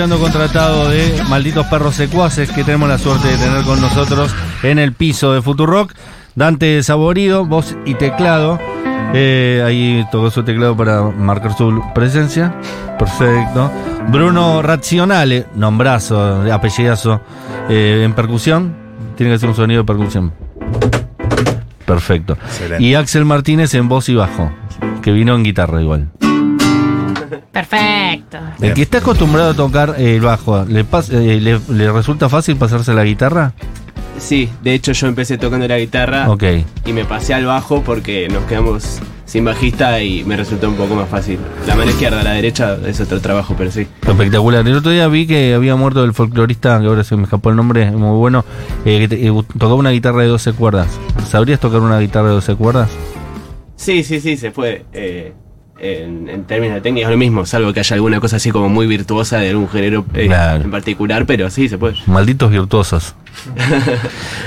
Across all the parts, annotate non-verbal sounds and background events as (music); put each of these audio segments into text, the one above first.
Escuchando contratado de Malditos Perros Secuaces que tenemos la suerte de tener con nosotros en el piso de Futurock. Dante Saborido, voz y teclado. Eh, ahí tocó su teclado para marcar su presencia. Perfecto. Bruno Razionale, nombrazo, apellidazo, eh, en percusión. Tiene que ser un sonido de percusión. Perfecto. Excelente. Y Axel Martínez en voz y bajo, que vino en guitarra igual. Perfecto. El que está acostumbrado a tocar eh, el bajo, ¿le, pas- eh, le, le resulta fácil pasarse a la guitarra? Sí, de hecho yo empecé tocando la guitarra Ok. y me pasé al bajo porque nos quedamos sin bajista y me resultó un poco más fácil. La mano izquierda, la derecha es otro trabajo, pero sí. Espectacular. El otro día vi que había muerto el folclorista, que ahora se me escapó el nombre, muy bueno, eh, que te- eh, tocaba una guitarra de 12 cuerdas. ¿Sabrías tocar una guitarra de 12 cuerdas? Sí, sí, sí, se puede. Eh, en, en términos de técnica es lo mismo, salvo que haya alguna cosa así como muy virtuosa de algún género eh, Claro. en particular, pero sí, se puede. Malditos virtuosos. (laughs)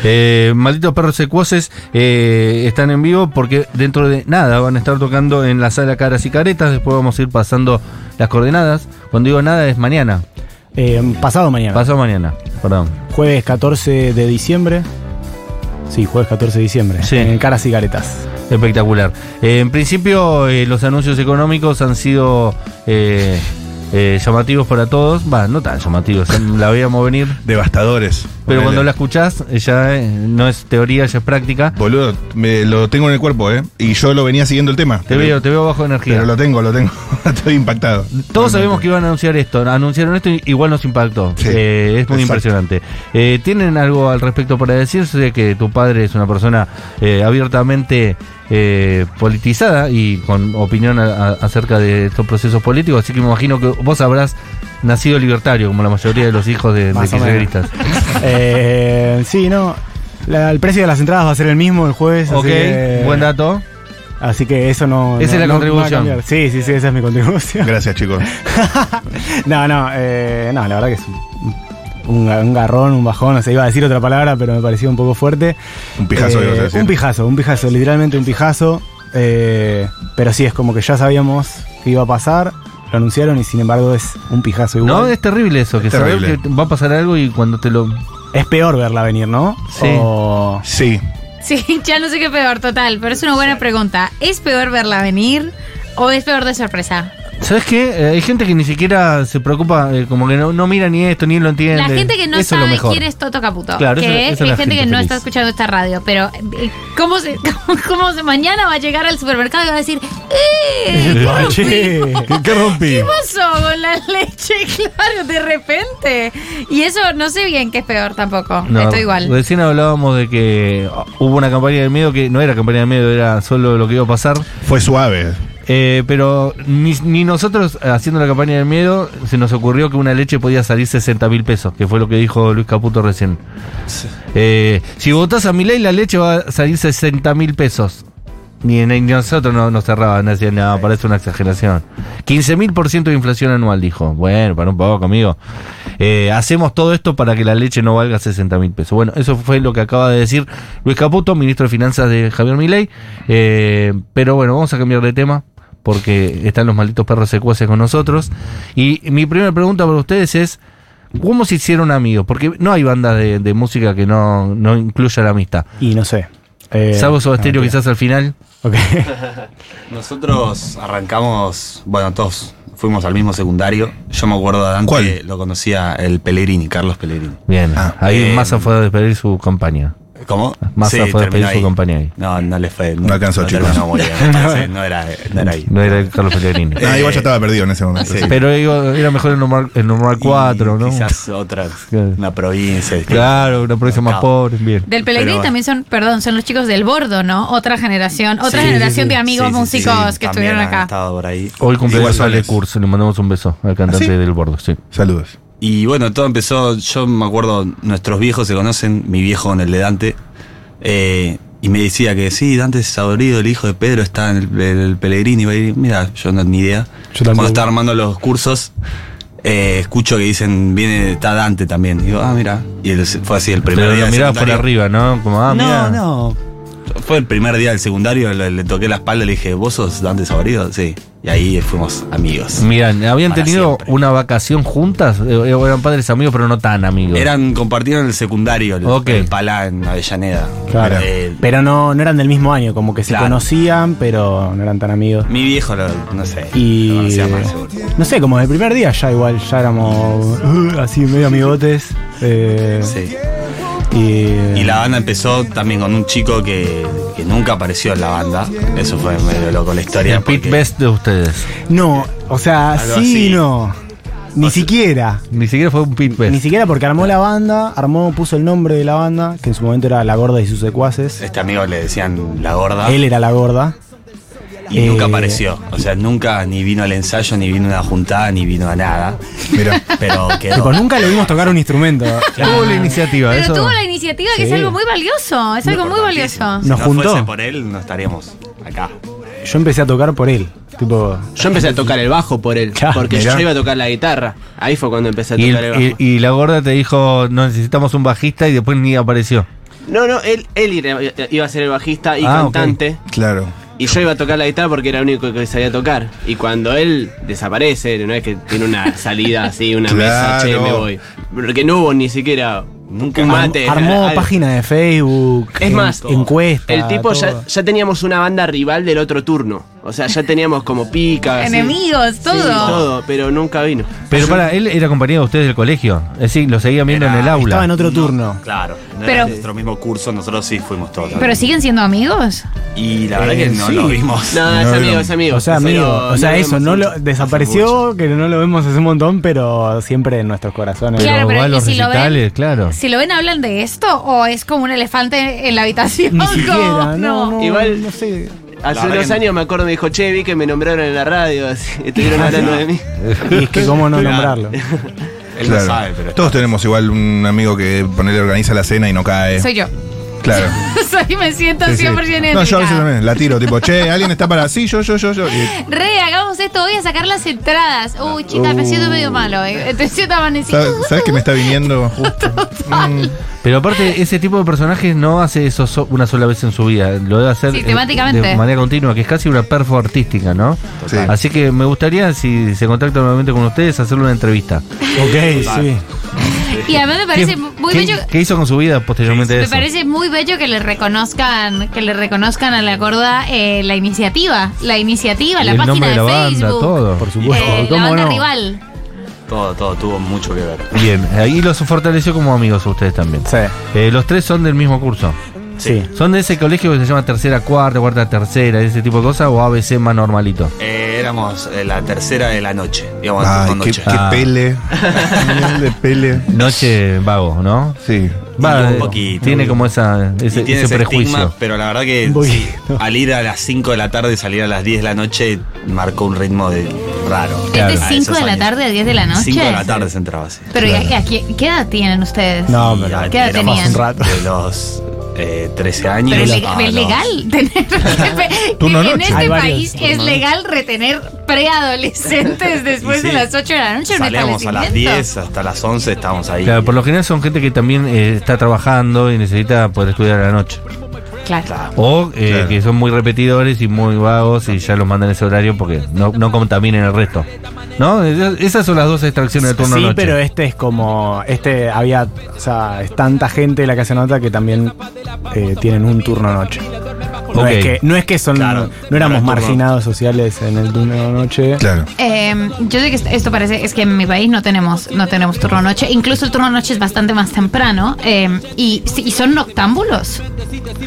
Eh, malditos perros secuaces eh, están en vivo porque dentro de nada van a estar tocando en la sala Caras y Caretas. Después vamos a ir pasando las coordenadas. Cuando digo nada es mañana. Eh, pasado mañana. Pasado mañana, perdón. Jueves 14 de diciembre. Sí, jueves 14 de diciembre. Sí. En Caras y Caretas. Espectacular. En principio, eh, los anuncios económicos han sido eh, eh, llamativos para todos. Va, no tan llamativos, (laughs) la veíamos venir. Devastadores. Pero Ponele. cuando la escuchás, eh, ya eh, no es teoría, ya es práctica. Boludo, me lo tengo en el cuerpo, ¿eh? Y yo lo venía siguiendo el tema. Te veo, te veo bajo energía. Pero lo tengo, lo tengo. (laughs) Estoy impactado. Todos sabemos que iban a anunciar esto. Anunciaron esto y igual nos impactó. Sí, Eh, es muy exacto. impresionante. Eh, ¿Tienen algo al respecto para decir? Sé que tu padre es una persona eh, abiertamente politizada y con opinión a- a- acerca de estos procesos políticos, así que me imagino que vos habrás nacido libertario, como la mayoría de los hijos de, de Más o kirchneristas. (laughs) Eh, sí, no. La- el precio de las entradas va a ser el mismo el jueves. ok, así que, buen dato. Así que eso no. Esa no- es la no va a contribución. cambiar. Sí, sí, sí, esa es mi contribución. Gracias, chicos. (laughs) no, no, eh, no, la verdad que es un, un garrón, un bajón, no sé, iba a decir otra palabra, pero me pareció un poco fuerte. Un pijazo, Eh, ibas a decir. Un pijazo, un pijazo, literalmente un pijazo. eh, pero sí, es como que ya sabíamos que iba a pasar, lo anunciaron y sin embargo es un pijazo igual. No, es terrible eso, que Es saber terrible. que va a pasar algo y cuando te lo... Es peor verla venir, ¿no? Sí. O- Sí. Sí, (laughs) ya no sé qué peor, total, pero es una buena pregunta. ¿Es peor verla venir o es peor de sorpresa? ¿Sabes qué? Eh, hay gente que ni siquiera se preocupa, eh, como que no, no mira ni esto, ni lo entiende. La gente que no Eso sabe quién es Toto Caputo. Claro, que eso es, es la gente, que gente no feliz. está escuchando esta radio. Pero, eh, ¿cómo se, (laughs) cómo, cómo se mañana va a llegar al supermercado y va a decir, ¡eh! (laughs) Che, ¿qué, qué rompí? ¿Qué pasó con la leche? (laughs) Claro, de repente. Y eso no sé bien qué es peor tampoco. No, Estoy igual. Recién hablábamos de que hubo una campaña de miedo que no era campaña de miedo, era solo lo que iba a pasar. Fue suave. Eh, pero ni, ni nosotros haciendo la campaña del miedo se nos ocurrió que una leche podía salir 60 mil pesos, que fue lo que dijo Luis Caputo recién. Eh, si votás a mi ley, la leche va a salir 60 mil pesos. Ni, ni nosotros no nos cerraban, decían, no, parece una exageración. 15 mil por ciento de inflación anual, dijo. Bueno, para un poco, amigo. Eh, hacemos todo esto para que la leche no valga 60 mil pesos. Bueno, eso fue lo que acaba de decir Luis Caputo, ministro de Finanzas de Javier Milei. Eh, pero bueno, vamos a cambiar de tema porque están los malditos perros secuaces con nosotros. Y mi primera pregunta para ustedes es, ¿cómo se hicieron amigos? Porque no hay banda de, de música que no, no incluya la amistad. Y no sé. Eh, Salvo mentira. quizás al final. Ok. (laughs) Nosotros arrancamos, bueno, todos fuimos al mismo secundario. Yo me acuerdo de ¿Cuál? lo conocía el Pellegrini, Carlos Pellegrini. Bien, Ah, ahí eh, Massa fue a despedir su campaña. ¿Cómo? Massa fue a despedir su ahí. campaña ahí. No, no le fue. No alcanzó, chicos. terminó muy bien. (laughs) Sí, no, era, no era ahí. No era el Carlos Pellegrini. Ah, igual ya estaba perdido en ese momento. Sí. sí. Pero digo, era mejor el normal, el normal Y 4, ¿no? Quizás otra, una provincia. Claro, una provincia más pobre, bien. Del Pellegrini Pero- también son, perdón, son los chicos del Bordo, ¿no? Otra generación, otra Sí, generación sí, sí. de amigos Sí, sí, sí, músicos sí, que estuvieron han acá. estado por ahí. Hoy cumpleaños Ale. Kurz, le mandamos un beso al cantante ¿Ah, sí? del bordo, sí. Saludos. Y bueno, todo empezó, yo me acuerdo, nuestros viejos se conocen, mi viejo con el de Dante, eh, y me decía que sí, Dante Saborido, el hijo de Pedro, está en el, el Pellegrini. Y va a ir, mira, yo no ni idea. tampoco. Cuando estaba armando los cursos, eh, escucho que dicen, viene, está Dante también. Y digo, ah, mira. Y él- fue así el primer Pero día. lo de mirabas por arriba, ¿no? Como, ah, no, mira. no. Fue el primer día del secundario, le, le toqué la espalda y le dije, ¿vos sos Dante Saborido? Sí. Y ahí fuimos amigos. Miran, ¿habían tenido siempre. una vacación juntas? Eh, o eran padres amigos, pero no tan amigos. Eran, compartieron el secundario, el, Ok. el Palá en Avellaneda. Claro. Eh, Pero no, no eran del mismo año, como que se Claro. conocían, pero no eran tan amigos. mi viejo, lo- no sé. lo Y conocía más, seguro. no sé, como el primer día ya igual, ya éramos uh, así medio amigotes. eh, Sí. Y, Y la banda empezó también con un chico que, que nunca apareció en la banda. Eso fue medio loco la historia. el pit best de ustedes. No, o sea, Algo sí y no. Ni O sea- siquiera. Ni siquiera fue un pit best. Ni siquiera porque armó la banda, armó, puso el nombre de la banda, que en su momento era La Gorda y sus secuaces. Este amigo le decían la gorda. Él era la gorda. Y eh, nunca apareció. O sea, nunca ni vino al ensayo, ni vino a una juntada, ni vino a nada. Mira, Pero quedó. Tipo, nunca le vimos tocar un instrumento. Tuvo la iniciativa, Pero eso. tuvo la iniciativa que es algo muy valioso. Es algo muy valioso. Si Nos no juntó. fuese por él, no estaríamos acá. Yo empecé a tocar por él. Tipo, Yo empecé a tocar el bajo por él, porque mirá. yo iba a tocar la guitarra. Ahí fue cuando empecé a Y, tocar el bajo. y- y la gorda te dijo, no necesitamos un bajista y después ni apareció. No, no, él, él iba a ser el bajista y Ah, cantante. claro. Y yo iba a tocar la guitarra porque era el único que sabía tocar. Y cuando él desaparece, no es que tiene una (laughs) salida así, una mesa, che, me voy. Porque no hubo ni siquiera Nunca un mate. armó algo. página de Facebook. Es en- más, encuesta. el tipo ya, ya teníamos una banda rival del otro turno. O sea, ya teníamos como picas. Enemigos, todo. todo, pero nunca vino. Pero para, él era compañero de ustedes del colegio. Es decir, lo seguían viendo Era- en el aula. Estaba en otro turno. Claro, no Pero- era nuestro mismo curso, nosotros sí fuimos todos. Pero siguen siendo amigos. Y la verdad Eh, que no sí. lo vimos. No, No, es no. amigo, es amigo. O sea, Pero amigo. O sea, eso, no lo desapareció, que no lo vemos hace un montón, pero siempre en nuestros corazones. Claro, pero va a ¿y los si lo ven? recitales, claro. Si lo ven, hablan de esto o es como un elefante en la habitación. Ni Como- siquiera, (laughs) no, no, Igual- no sé. Hace unos que años me acuerdo, me dijo, che, vi que me nombraron en la radio. así, (laughs) Estuvieron hablando de mí. Y (laughs) es que cómo no nombrarlo. Él claro. no sabe, pero. Todos tenemos igual un amigo que ponele organiza la cena y no cae. Soy yo. Claro. (laughs) Soy, me siento Sí, sí. 100% No, yo a veces también la tiro, tipo, che, alguien está para. Sí, yo, yo, yo, yo. Y- Re, hagamos esto, voy a sacar las entradas. Uy, chica, me siento medio malo. eh. Te siento amanecido. ¿Sabes, sabes que me está viniendo justo? (laughs) Mm, Pero aparte, ese tipo de personajes no hace eso so- una sola vez en su vida. Lo debe hacer eh, de manera continua, que es casi una perfo artística, ¿no? Sí. Así que me gustaría, si se contacta nuevamente con ustedes, hacerle una entrevista. Ok, sí. Y además me parece ¿Qué, muy bello. qué hizo con su vida posteriormente Me eso? parece muy bello que le reconozcan, que le reconozcan a la gorda eh, la iniciativa, la iniciativa, la página de de, la banda, Facebook, todo. Por supuesto. eh, la ¿Cómo banda no? rival. Todo, todo tuvo mucho que ver. Bien, ahí los fortaleció como amigos a ustedes también. Sí, Eh, los tres son del mismo curso. Sí. ¿Son de ese colegio que se llama tercera, cuarta, cuarta, tercera, ese tipo de cosas o ABC más normalito? Eh, éramos eh, la tercera de la noche, digamos, Ay, con qué, noche. qué Ah. pele. (laughs) De pele. Noche vago, ¿no? Sí. Va, un poquito. tiene como esa, ese, Y tiene ese ese prejuicio. estigma, pero la verdad que Un sí, poquito. al ir a las 5 de la tarde y salir a las 10 de la noche marcó un ritmo de raro. Claro. ¿Es de A 5 esos de la tarde a 10 de la noche? 5 de la tarde se entraba así. Pero ¿y a- a qué, qué edad tienen ustedes? No, pero ¿Qué edad éramos tenían? un rato. De los eh, 13 años. Pero es, leg- a es legal (laughs) tener. Turno (laughs) (laughs) en noche. este Hay varios país es turnos. legal retener preadolescentes después sí, de las 8 de la noche en Salíamos a las establecimiento. 10 hasta las 11, estábamos ahí. Claro, por lo general son gente que también eh, está trabajando y necesita poder estudiar a la noche. Claro. O eh, Claro. que son muy repetidores y muy vagos y ya los mandan ese horario porque no, no contaminen el resto. ¿No? Esas son las dos extracciones de turno Sí, noche. pero este es como. Este había. O sea, es tanta gente la que hace nota que también eh, tienen un turno noche. No, es que, no es que son. Claro, no éramos marginados sociales en el turno noche. Claro. Eh, yo sé que est- esto parece, es que en mi país no tenemos, no tenemos turno noche. Incluso el turno noche es bastante más temprano. eh, y, son noctámbulos.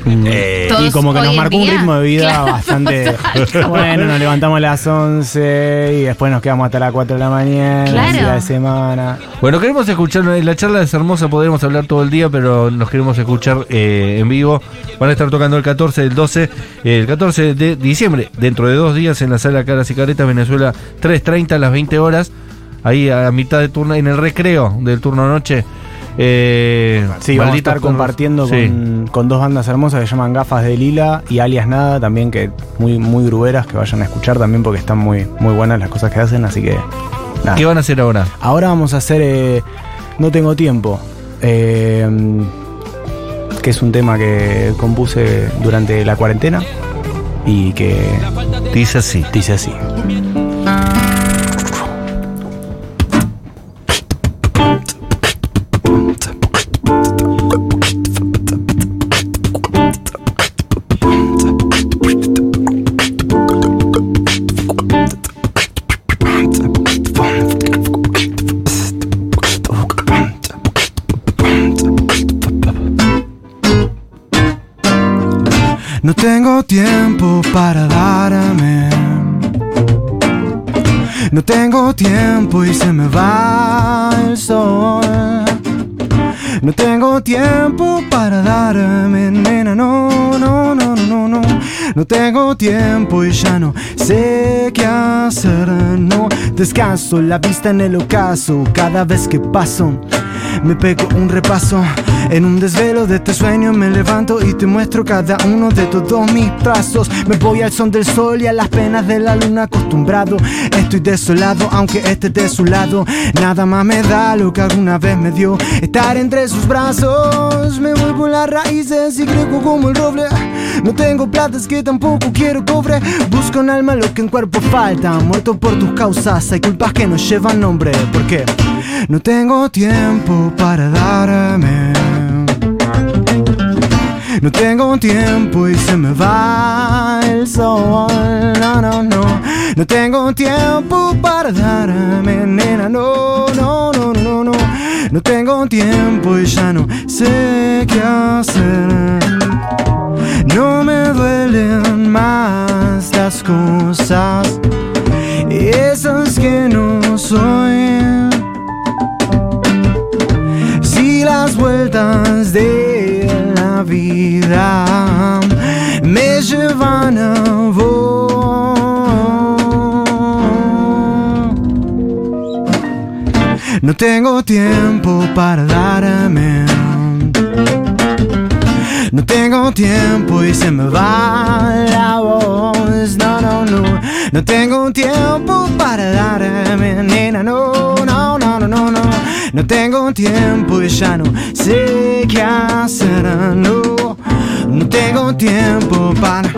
Eh, Todos Y como que nos marcó un ritmo de vida Claro, bastante. (laughs) Bueno, nos levantamos a las 11 y después nos quedamos hasta las 4 de la mañana. Claro. día de semana. Bueno, queremos escuchar, la charla es hermosa, podríamos hablar todo el día, pero nos queremos escuchar eh, en vivo. Van a estar tocando el 14, el 12, el 14 de diciembre, dentro de dos días en la sala Caras y Caretas, Venezuela, 3.30 a las 20 horas, ahí a mitad de turno, en el recreo del turno noche. Eh, Sí, vamos a estar compartiendo Sí. con, dos bandas hermosas que se llaman Gafas de Lila y Alias Nada, también que muy, muy gruberas, que vayan a escuchar también porque están muy, muy buenas las cosas que hacen, así que nada. ¿Qué van a hacer ahora? Ahora vamos a hacer eh, No tengo tiempo. Eh, que es un tema que compuse durante la cuarentena y que Dice así. dice así. Para darme. No tengo tiempo y se me va el sol. No tengo tiempo para darme, nena, no, no, no, no, no, no. No tengo tiempo y ya no sé qué hacer, no. Descanso la vista en el ocaso cada vez que paso. Me pego un repaso en un desvelo de este sueño. Me levanto y te muestro cada uno de todos mis trazos. Me voy al son del sol y a las penas de la luna acostumbrado. Estoy desolado, aunque esté de su lado. Nada más me da lo que alguna vez me dio. Estar entre sus brazos. Me voy por las raíces y creo como el roble. No tengo plata, es que tampoco quiero cobre. Busco en alma lo que en cuerpo falta. Muerto por tus causas, hay culpas que no llevan nombre. ¿Por qué? No tengo tiempo para darme. No tengo tiempo y se me va el sol. No, no, no. No tengo tiempo para darme, nena. No, no, no, no, no. No tengo tiempo y ya no sé qué hacer. No me duelen más las cosas, esas que no soy. De la vida me llevan a vos. No tengo tiempo para darme. No tengo tiempo y se me va la voz. No, no, no. No tengo tiempo para darme, nena. No, no, no, no, no, no. No tengo tiempo y ya no sé qué hacer. No, no tengo tiempo para.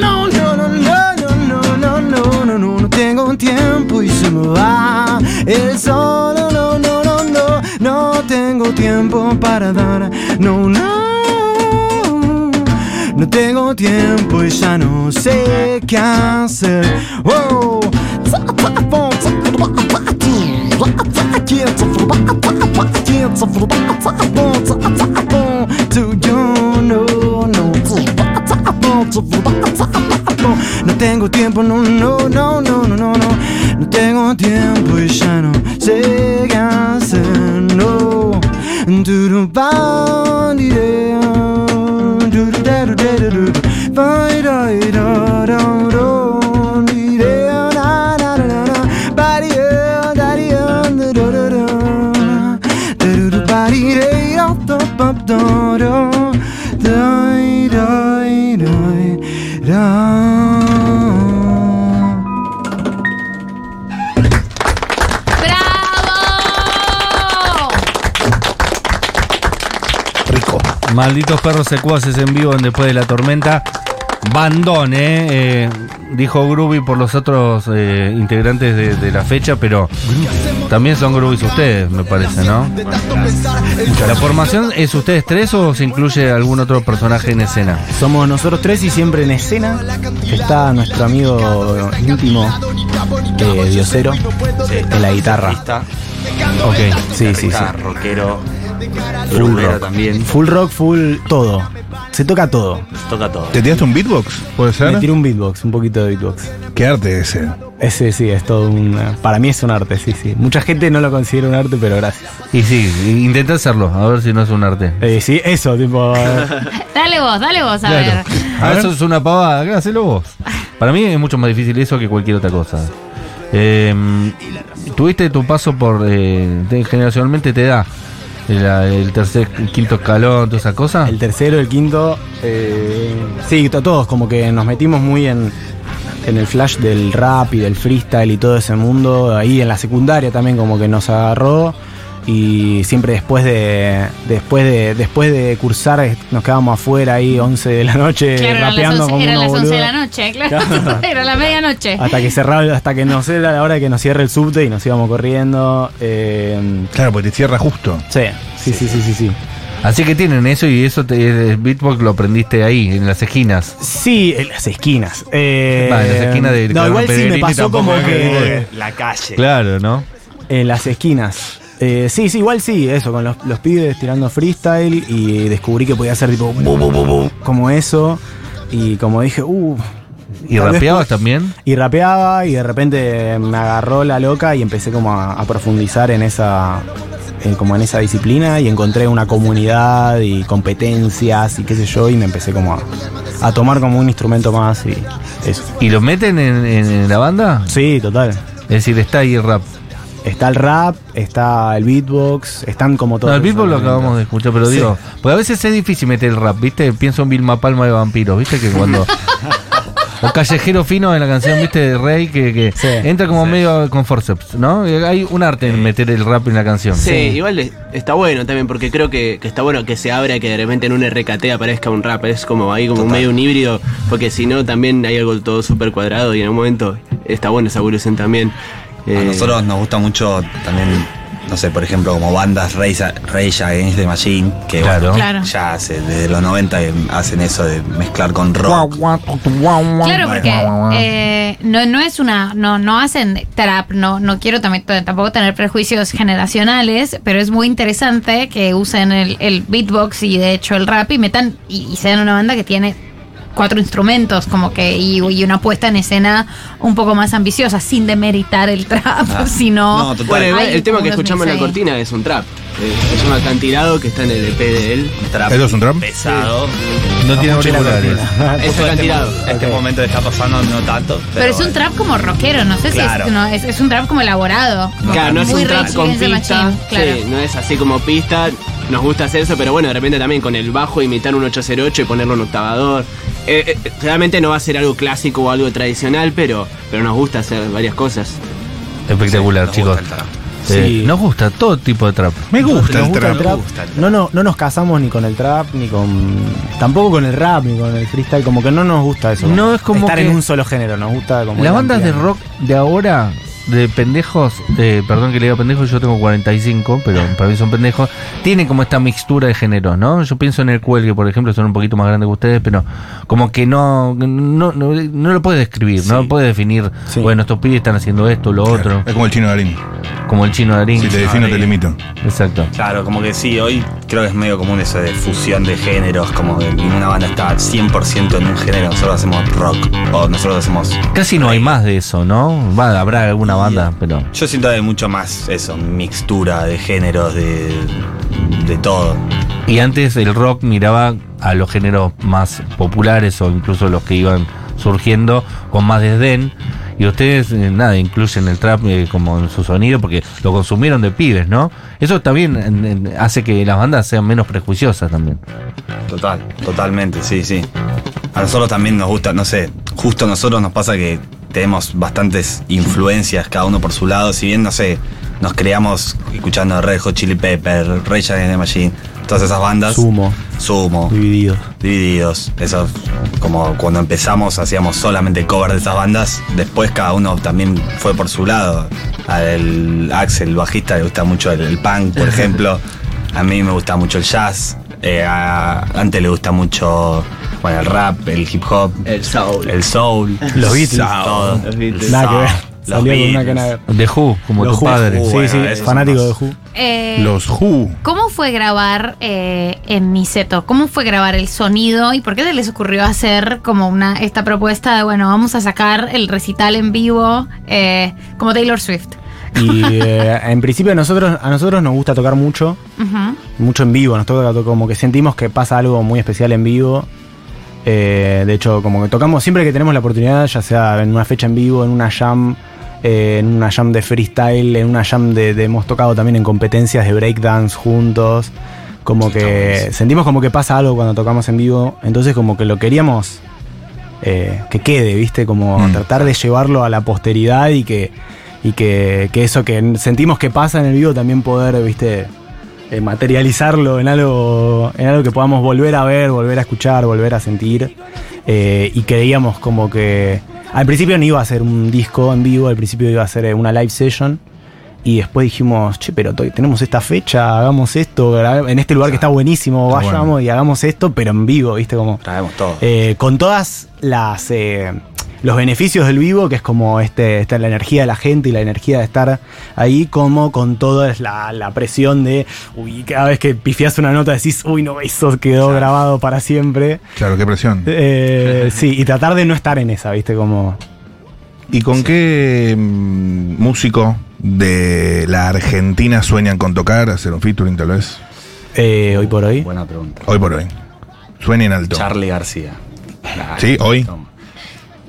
No, no, no, no, no, no, no, no, no, no. Tengo tiempo y se me va el sol. No, no, no, no, no. No tengo tiempo para dar. No, no. No tengo tiempo y ya no sé qué hacer. Oh. Do no. Tengo tiempo, no, no, no, no, no, no, no. No tengo tiempo y ya no sé qué hacer, no. Do-do-ba-dee-dee, Malditos perros secuaces en vivo en después de la tormenta. Bandón, ¿eh? Eh, dijo Groovy por los otros eh, integrantes de, de la fecha, pero también son Groovies ustedes, me parece, ¿no? ¿La formación es ustedes tres o se incluye algún otro personaje en escena? Somos nosotros tres y siempre en escena está nuestro amigo íntimo eh, Diosero en la guitarra. Ok. Sí, sí, sí. rockero, Full rock. también. Full rock, full todo. Se toca todo. Toca todo. ¿Te tiraste un beatbox? ¿Puede Me ser? tiré un beatbox, un poquito de beatbox. ¿Qué arte ese? Ese sí, es todo un... Para mí es un arte, sí, sí. Mucha gente no lo considera un arte, pero gracias. Y sí, intenta hacerlo, a ver si no es un arte. Eh, sí, eso, tipo... (laughs) Dale vos, dale vos, a ver. A ver, eso es una pavada, hacelo vos. Para mí es mucho más difícil eso que cualquier otra cosa. Eh, Tuviste tu paso por. eh, te- generacionalmente te da el, tercer, el quinto escalón, toda esa cosa. El tercero, el quinto. eh, sí, to- todos, como que nos metimos muy en, en el flash del rap y del freestyle y todo ese mundo. Ahí en la secundaria también, como que nos agarró. Y siempre después de, después de, después de cursar eh, nos quedábamos afuera ahí 11 de la noche Claro, rapeando 11, como eran las 11 de la noche, (laughs) claro. Claro. Era la medianoche. Hasta que cerraba, hasta que nos era la hora de que nos cierre el subte y nos íbamos corriendo. eh, Claro, porque te cierra justo. sí, sí, sí, sí, sí, sí. Así que tienen eso y eso te, el beatbox lo aprendiste ahí, en las esquinas. Sí, en las esquinas. Eh, en las esquinas de No, igual sí me pasó como que. La calle. Claro, ¿no? En las esquinas. Eh, sí, sí, igual sí, eso, con los, los pibes tirando freestyle y descubrí que podía hacer tipo bu, bu, bu, bu, como eso. Y como dije, uh. ¿Y vez rapeabas también? Y rapeaba y de repente me agarró la loca y empecé como a, a profundizar en esa, en- como en esa disciplina y encontré una comunidad y competencias y qué sé yo y me empecé como a, a tomar como un instrumento más y eso. ¿Y lo meten en, en- en la banda? Sí, total. Es decir, está ahí rap. Está el rap, está el beatbox, están como todos. No, el beatbox lo acabamos de escuchar, pero Sí. digo, porque a veces es difícil meter el rap, ¿viste? Pienso en Vilma Palma de Vampiros, ¿viste? Que cuando. (laughs) o Callejero Fino en la canción, ¿viste? De Rey, que, que Sí. entra como medio con forceps, ¿no? Y Hay un arte en meter el rap en la canción. Sí, igual es- está bueno también, porque creo que, que está bueno que se abra, que de repente en un RKT aparezca un rap. Es como ahí como medio un híbrido, porque si no también hay algo todo súper cuadrado y en un momento está bueno esa evolución también. A Eh, nosotros nos gusta mucho también, no sé, por ejemplo, como bandas Rage Rage Against the Machine, que Claro. bueno, Claro. ya hace, desde los 90 que hacen eso de mezclar con rock. Claro, porque eh, no, no es una, no, no hacen trap, no, no quiero también, tampoco tener prejuicios generacionales, pero es muy interesante que usen el, el beatbox y de hecho el rap y metan y, y sean una banda que tiene cuatro instrumentos como que y, y una puesta en escena un poco más ambiciosa sin demeritar el trap (laughs) sino No, total. Bueno, el tema que escuchamos en la cortina es un trap. Eh, se llama Cantilado, que está en el EP de él. Trap ¿Eso es un trap? Pesado. No tiene auriculares. cortina. (laughs) Eso Justo Cantilado. Este, este Ok. momento está pasando no tanto. Pero, pero es un trap como rockero no sé Claro. si es, no, es, es un trap como elaborado Claro, no es un trap con pista. Machine, claro. Sí, no es así como pista. Nos gusta hacer eso, pero bueno, de repente también con el bajo imitar un 808 y ponerlo en octavador. Eh, eh, realmente no va a ser algo clásico o algo tradicional, pero, pero nos gusta hacer varias cosas. Espectacular, Nos chicos. gusta el trap. Eh, Sí. nos gusta todo tipo de trap. Me gusta el gusta trap. el trap. gusta el trap. No, no, no nos casamos ni con el trap, ni con. Tampoco con el rap, ni con el freestyle. Como que no nos gusta eso. No, es como Estar que- en un solo género, nos gusta como. Las la bandas de rock de ahora, de pendejos, eh, perdón que le diga pendejos, yo tengo 45, pero para mí son pendejos, tienen como esta mixtura de géneros, ¿no? Yo pienso en el Cuelgue, por ejemplo, son un poquito más grandes que ustedes, pero como que no no, no, no lo puedes describir, no lo puedes definir, Sí. bueno, estos pibes están haciendo esto, lo otro, Es como el chino Darín. como el chino Darín. Si te defino, te limito. Exacto. Claro, como que sí, hoy creo que es medio común eso de fusión de géneros, como que ninguna banda está 100% en un género, nosotros hacemos rock, o nosotros hacemos... Casi no hay más de eso, ¿no? Va, habrá alguna banda, pero... Yo siento que hay mucho más eso, mixtura de géneros, de, de todo. Y antes el rock miraba a los géneros más populares o incluso los que iban surgiendo con más desdén. Y ustedes, eh, nada, incluyen el trap eh, como en su sonido porque lo consumieron de pibes, ¿no? Eso también en- en- hace que las bandas sean menos prejuiciosas también. Total, totalmente, sí, sí. A nosotros también nos gusta, no sé, justo a nosotros nos pasa que tenemos bastantes influencias cada uno por su lado, si bien, no sé, nos creamos escuchando Red Hot Chili Pepper, Rage Against the Machine, todas esas bandas. Sumo, Sumo, divididos. Divididos. Eso, como cuando empezamos hacíamos solamente cover de esas bandas, después cada uno también fue por su lado. Al Axel, el bajista, le gusta mucho el, el punk, por (laughs) ejemplo. A mí me gusta mucho el jazz. Eh, a Ante le gusta mucho bueno, el rap, el hip hop, El soul. el soul, Los Beatles. todo. Los Beatles. Nada que ver. Los Salía con una de. The Who, como Los tu Who. padre. Sí, bueno, sí, fanático de. Who. Eh, Los Who. ¿Cómo fue grabar eh, en Niceto? ¿Cómo fue grabar el sonido? ¿Y por qué se les ocurrió hacer como una esta propuesta de, bueno, vamos a sacar el recital en vivo eh, como Taylor Swift? Y eh, en principio a nosotros, a nosotros nos gusta tocar mucho, mucho en vivo, nos toca to- como que sentimos que pasa algo muy especial en vivo. Eh, de hecho, como que tocamos siempre que tenemos la oportunidad, ya sea en una fecha en vivo, en una jam, eh, en una jam de freestyle, en una jam de, de- hemos tocado también en competencias de breakdance juntos. Como que sentimos como que pasa algo cuando tocamos en vivo, entonces como que lo queríamos eh, que quede, ¿viste? Como Mm. tratar de llevarlo a la posteridad y que, y que, que eso que sentimos que pasa en el vivo también poder, viste, eh, materializarlo en algo, en algo que podamos volver a ver, volver a escuchar, volver a sentir. Eh, y creíamos como que al principio no iba a ser un disco en vivo, al principio iba a ser eh, una live session. Y después dijimos, che, pero tenemos esta fecha, hagamos esto, en este lugar que está buenísimo, vayamos bueno. y hagamos esto, pero en vivo, ¿viste? Como, Traemos todo. eh, con todas las los beneficios del vivo, que es como este, esta, la energía de la gente y la energía de estar ahí, como con toda la, la presión de, uy, cada vez que pifias una nota decís, uy, no, eso quedó grabado para siempre. Claro, qué presión. Eh, (laughs) sí, y tratar de no estar en esa, ¿viste? Como... ¿Y con qué mm, músico de la Argentina sueñan con tocar, hacer un featuring tal vez? eh, hoy por hoy. Buena pregunta. Hoy por hoy. Sueñen alto. Charlie García. Claro. Sí, hoy. Toma.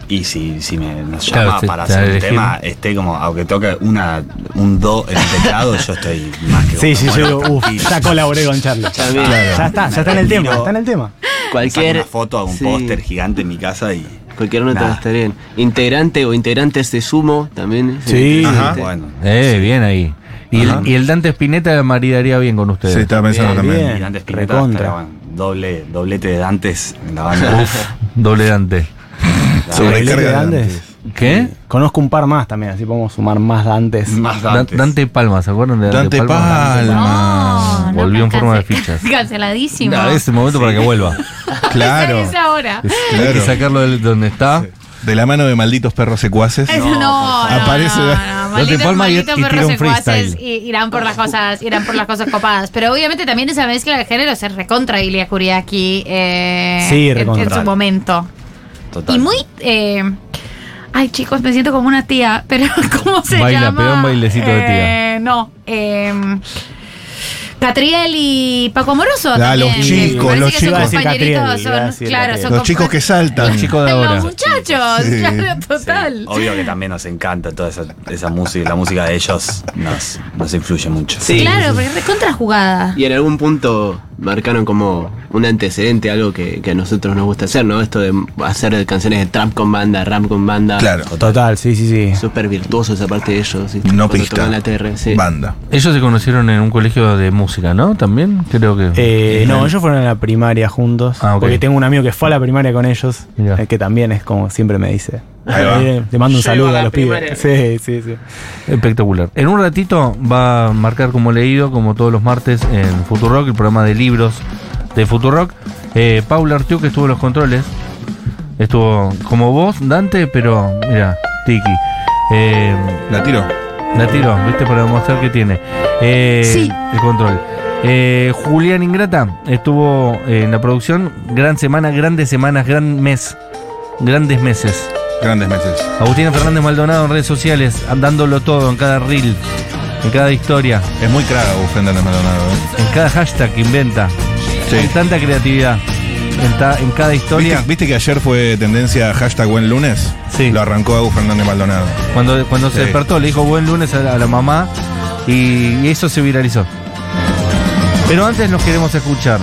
Y si, si me nos Claro, llama para hacer un elegir. tema, esté como, aunque toque una, un do en el teclado, yo estoy más que Sí, sí, sí, bueno. uf, ya colaboré con Charlie. También. Ya está, ya está en el tema, está en el tema. saco Cualquier una foto, hago un sí, póster gigante en mi casa y. Cualquier nota Nada. está bien. Integrante o integrantes de Sumo también. Sí. Ajá. Bueno. Eh, bien ahí. Y el, y el Dante Spinetta maridaría bien con ustedes. Sí, estaba pensando Bien, también. bien. Y Dantes Spinetta doble, doblete de Dantes en la banda. Doble Dante. ¿Qué? Conozco un par más también, así podemos sumar más Dantes. Más Dan- Dantes. Dante Palma, ¿se acuerdan de Dante, Dante Palma. No, no, Volvió en forma de fichas. (laughs) Canceladísimo. No, es el momento para que vuelva. (laughs) Claro. Es ahora. Hay que Claro. sacarlo de donde está. De la mano de malditos perros secuaces. No, Aparece- no, Malditos, Palma y- malditos y perros secuaces y- irán por las cosas, irán por las cosas copadas. Pero obviamente también esa mezcla de géneros es recontra Ilia Kuriaki eh, Sí, en- en, recontra. su momento. Total. Y muy eh, ay chicos, me siento como una tía, (laughs) pero ¿cómo se Baila, llama? pega un bailecito de tía. Eh, no, eh, Catriel y Paco Amoroso. Ah, también, los chicos, los que son chicos. compañeritos, son, claro, son Los chicos que saltan. Los chicos de Los ahora. muchachos, Sí. claro, Sí, total. obvio que también nos encanta toda esa, esa música, la música de ellos nos, nos influye mucho. Sí. Claro, porque es recontra jugada. Y en algún punto marcaron como un antecedente, algo que, que a nosotros nos gusta hacer, ¿no? Esto de hacer canciones de trap con banda, rap con banda. Claro. Total, sí, sí, sí. Súper virtuoso esa parte de ellos. ¿sí? No Cuando pista. la TR, sí. Banda. Ellos se conocieron en un colegio de música, ¿no? También, creo que. Eh, no, ellos fueron a la primaria juntos. Ah. Porque tengo un amigo que fue a la primaria con ellos, eh, que también es como siempre me dice. (laughs) Eh, Le mando un Llego saludo a los primaria. pibes. Sí, sí, sí. Espectacular. En un ratito va a marcar como leído, como todos los martes, en Futurock, el programa de libros de Futurock. Eh, Paula Artiuk estuvo en los controles. Estuvo como vos, Dante, pero mira, Tiki. Eh, ¿La tiro? la tiro, ¿viste? Para demostrar que tiene. Eh, Sí. El control. Eh, Julián Ingrata estuvo en la producción. Gran semana, grandes semanas, gran mes. Grandes meses. Grandes meses. Agustina Fernández Maldonado en redes sociales, dándolo todo en cada reel, en cada historia, Es muy craga Fernández Maldonado. ¿eh? en cada hashtag que inventa. Sí. Hay tanta creatividad en, ta- en cada historia. ¿Viste, viste que ayer fue tendencia hashtag buen lunes? Sí. Lo arrancó Agus Fernández Maldonado. Cuando, cuando se despertó, le dijo buen lunes a la, a la mamá y, y eso se viralizó. Pero antes nos queremos escuchar.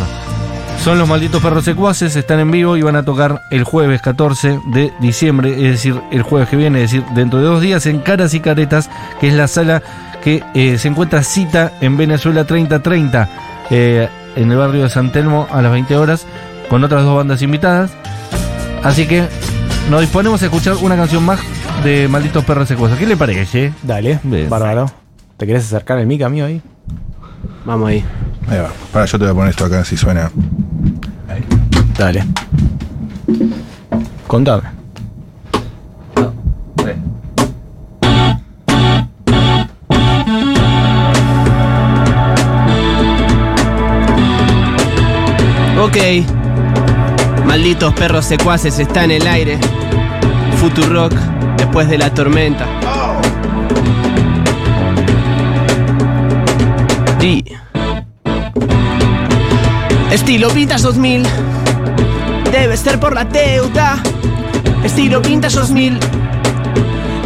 Son los malditos perros secuaces, están en vivo y van a tocar el jueves 14 de diciembre, es decir, el jueves que viene, es decir, dentro de dos días en Caras y Caretas, que es la sala que eh, se encuentra cita en Venezuela 3030, eh, en el barrio de San Telmo a las 20 horas, con otras dos bandas invitadas. Así que nos disponemos a escuchar una canción más de Malditos Perros Secuaces. ¿Qué le parece? Dale, Bien. bárbaro. ¿Te querés acercar el mic a mí ahí? Vamos ahí. Ahí va. Para, yo te voy a poner esto acá si suena. Dale. Contame. Ok. Malditos perros secuaces está en el aire. Futurock después de la tormenta. Estilo Vintage 2000. Debe ser por la deuda. Estilo Vintage 2000.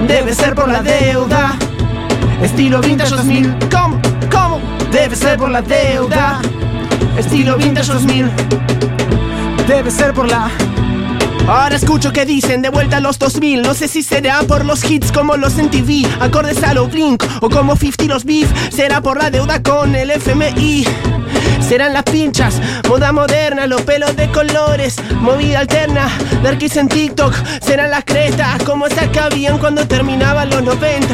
Debe ser por la deuda. Estilo Vintage 2000. ¿Cómo? ¿Cómo? Debe ser por la deuda. Estilo Vintage 2000. Debe ser por la. Ahora escucho que dicen de vuelta a los 2000 No sé si será por los hits como los en TV Acordes a lo Blink o como 50 los Beef Será por la deuda con el FMI Serán las pinchas, moda moderna, los pelos de colores, movida alterna, darkies en TikTok, serán las crestas, como esas que habían cuando terminaban los 90.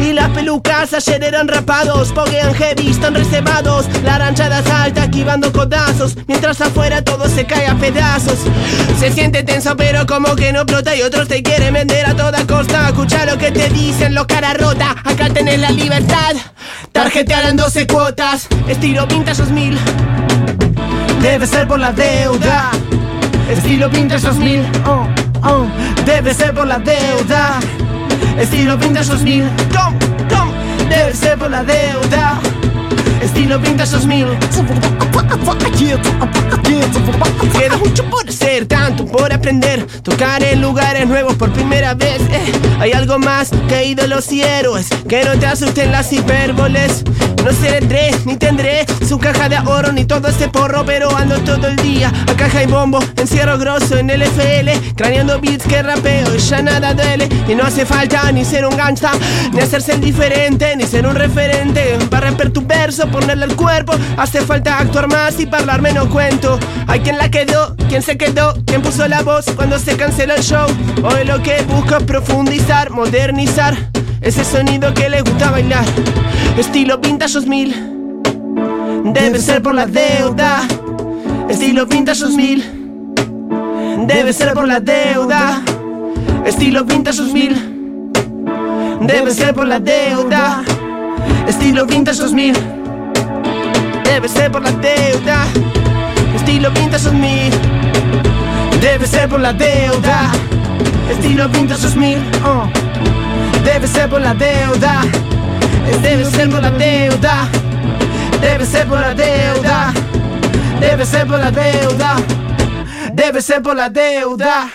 Y las pelucas ayer eran rapados, poguean heavy, están reservados, la ranchada salta esquivando codazos, mientras afuera todo se cae a pedazos. Se siente tenso pero como que no explota y otros te quieren vender a toda costa. Escucha lo que te dicen los cara rota, acá tenés la libertad. Tarjetearán 12 cuotas, estilo vintage 2000. Debe ser por la deuda. Estilo vintage 2000. Oh, oh. Debe ser por la deuda. Estilo vintage 2000. Tom, tom, Debe ser por la deuda. Estilo vintage 2000. Queda mucho por hacer, tanto por aprender. Tocar en lugares nuevos por primera vez. eh. Hay algo más que ídolos y héroes. Que no te asusten las hipérboles. No seré ni tendré su caja de ahorro ni todo ese porro, pero ando todo el día a caja y bombo, encierro grosso en el FL, craneando beats que rapeo ya nada duele. Y no hace falta ni ser un gangsta, ni hacerse el diferente, ni ser un referente. Para romper tu verso, ponerle el cuerpo, hace falta actuar más y hablar menos cuento. Hay quien la quedó, quien se quedó, quien puso la voz cuando se canceló el show. Hoy lo que busco es profundizar, modernizar ese sonido que le gusta bailar. Estilo vintage 2000. Debe ser por la deuda. Estilo vintage 2000. Debe ser por la deuda. Estilo vintage 2000. Debe ser por la deuda. Estilo vintage 2000. Debe ser por la deuda. Estilo vintage 2000. Debe ser por la deuda. Estilo vintage 2000. Oh. Debe ser por la deuda. Debe ser por la deuda. Debe ser por la deuda. Debe ser por la deuda. Debe ser por la deuda.